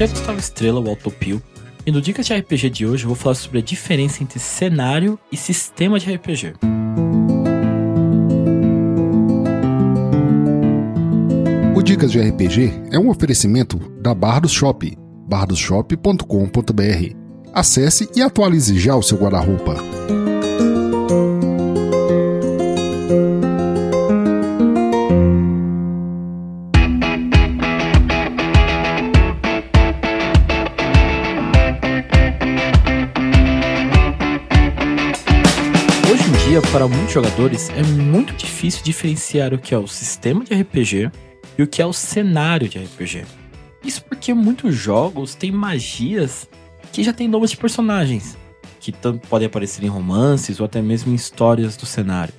É Gustavo Estrela, o Autopio, e no Dicas de RPG de hoje eu vou falar sobre a diferença entre cenário e sistema de RPG. O Dicas de RPG é um oferecimento da Barra do Shop, bardosshop.com.br. Acesse e atualize já o seu guarda-roupa. Dia, para muitos jogadores, é muito difícil diferenciar o que é o sistema de RPG e o que é o cenário de RPG. Isso porque muitos jogos têm magias que já têm nomes de personagens, que tanto podem aparecer em romances ou até mesmo em histórias do cenário.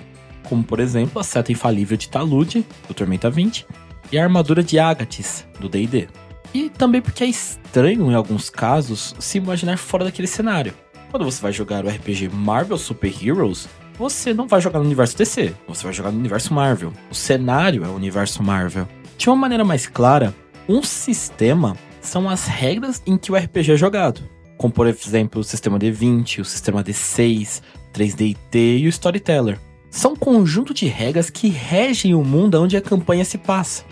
Como, por exemplo, a seta infalível de Talude, do Tormenta 20, e a armadura de Agatis, do D&D. E também porque é estranho, em alguns casos, se imaginar fora daquele cenário. Quando você vai jogar o RPG Marvel Super Heroes, você não vai jogar no universo DC, você vai jogar no universo Marvel. O cenário é o universo Marvel. De uma maneira mais clara, um sistema são as regras em que o RPG é jogado. Como, por exemplo, o sistema D20, o sistema D6, 3D&T e o Storyteller. São um conjunto de regras que regem o mundo onde a campanha se passa.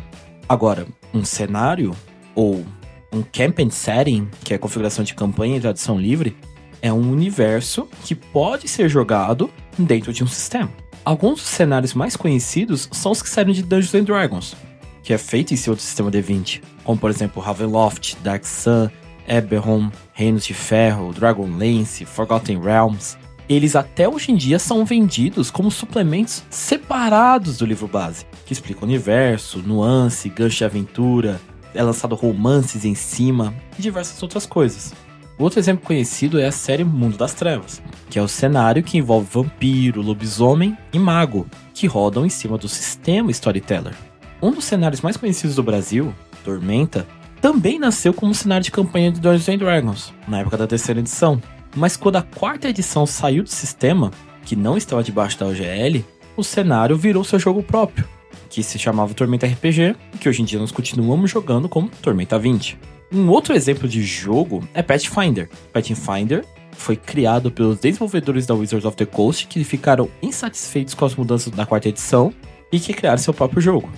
Agora, um cenário, ou um campaign setting, que é a configuração de campanha em tradução livre, é um universo que pode ser jogado dentro de um sistema. Alguns dos cenários mais conhecidos são os que saíram de Dungeons and Dragons, que é feito em seu sistema D20, como por exemplo Ravenloft, Dark Sun, Eberron, Reinos de Ferro, Dragonlance, Forgotten Realms. Eles até hoje em dia são vendidos como suplementos separados do livro base, que explica o universo, nuance, gancho de aventura, é lançado romances em cima e diversas outras coisas. Outro exemplo conhecido é a série Mundo das Trevas, que é o cenário que envolve vampiro, lobisomem e mago, que rodam em cima do sistema Storyteller. Um dos cenários mais conhecidos do Brasil, Tormenta, também nasceu como cenário de campanha de Dungeons and Dragons, na época da terceira edição. Mas quando a quarta edição saiu do sistema, que não estava debaixo da OGL, o cenário virou seu jogo próprio, que se chamava Tormenta RPG, e que hoje em dia nós continuamos jogando como Tormenta 20. Um outro exemplo de jogo é Pathfinder. Pathfinder foi criado pelos desenvolvedores da Wizards of the Coast que ficaram insatisfeitos com as mudanças da quarta edição e que criaram seu próprio jogo.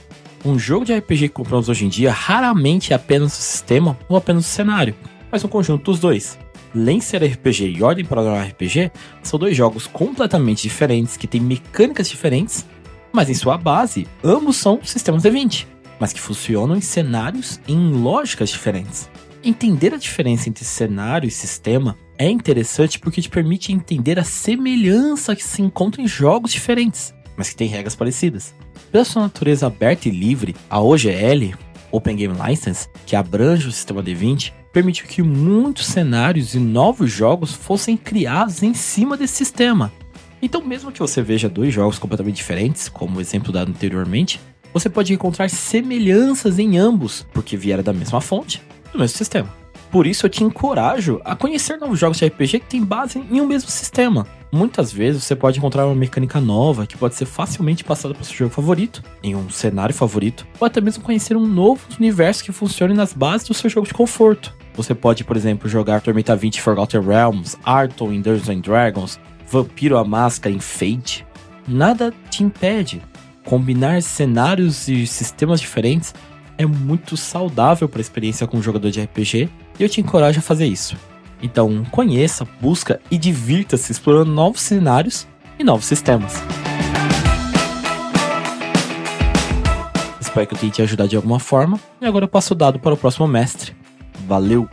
Um jogo de RPG que compramos hoje em dia raramente é apenas o sistema ou apenas o cenário, mas um conjunto dos dois. Lancer RPG e Ordem Paranormal RPG são dois jogos completamente diferentes que têm mecânicas diferentes, mas em sua base, ambos são sistemas D20, mas que funcionam em cenários e em lógicas diferentes. Entender a diferença entre cenário e sistema é interessante porque te permite entender a semelhança que se encontra em jogos diferentes, mas que têm regras parecidas. Pela sua natureza aberta e livre, a OGL, Open Game License, que abrange o sistema D20, permitiu que muitos cenários e novos jogos fossem criados em cima desse sistema. Então, mesmo que você veja dois jogos completamente diferentes, como o exemplo dado anteriormente, você pode encontrar semelhanças em ambos, porque vieram da mesma fonte, do mesmo sistema. Por isso eu te encorajo a conhecer novos jogos de RPG que têm base em um mesmo sistema. Muitas vezes você pode encontrar uma mecânica nova que pode ser facilmente passada para o seu jogo favorito, em um cenário favorito, ou até mesmo conhecer um novo universo que funcione nas bases do seu jogo de conforto. Você pode, por exemplo, jogar Tormenta 20 Forgotten Realms, Arton em Dungeons and Dragons, Vampiro a Máscara em Fate. Nada te impede. Combinar cenários e sistemas diferentes é muito saudável para a experiência com um jogador de RPG e eu te encorajo a fazer isso. Então, conheça, busca e divirta-se explorando novos cenários e novos sistemas. Espero que eu tenha te ajudado de alguma forma e agora eu passo o dado para o próximo mestre. Valeu!